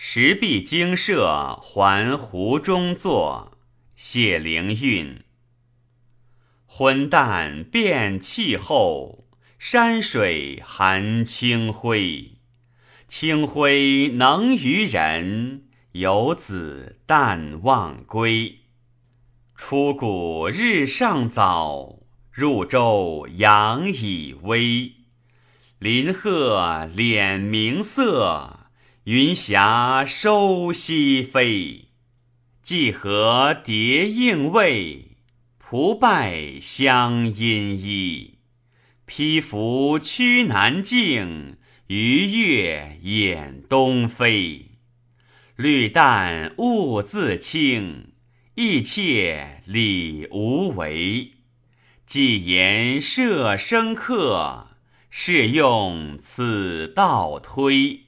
石壁精舍还湖中坐，谢灵运。昏淡变气候，山水含清辉。清辉能渔人，游子淡忘归。出谷日尚早，入舟阳已微。林壑敛明色，云霞收西飞。芰荷蝶应喂，蒲败香殷依。披拂驱南境，鱼跃掩东飞。绿淡物自清，意切理无为。既言舍生客。是用此道推。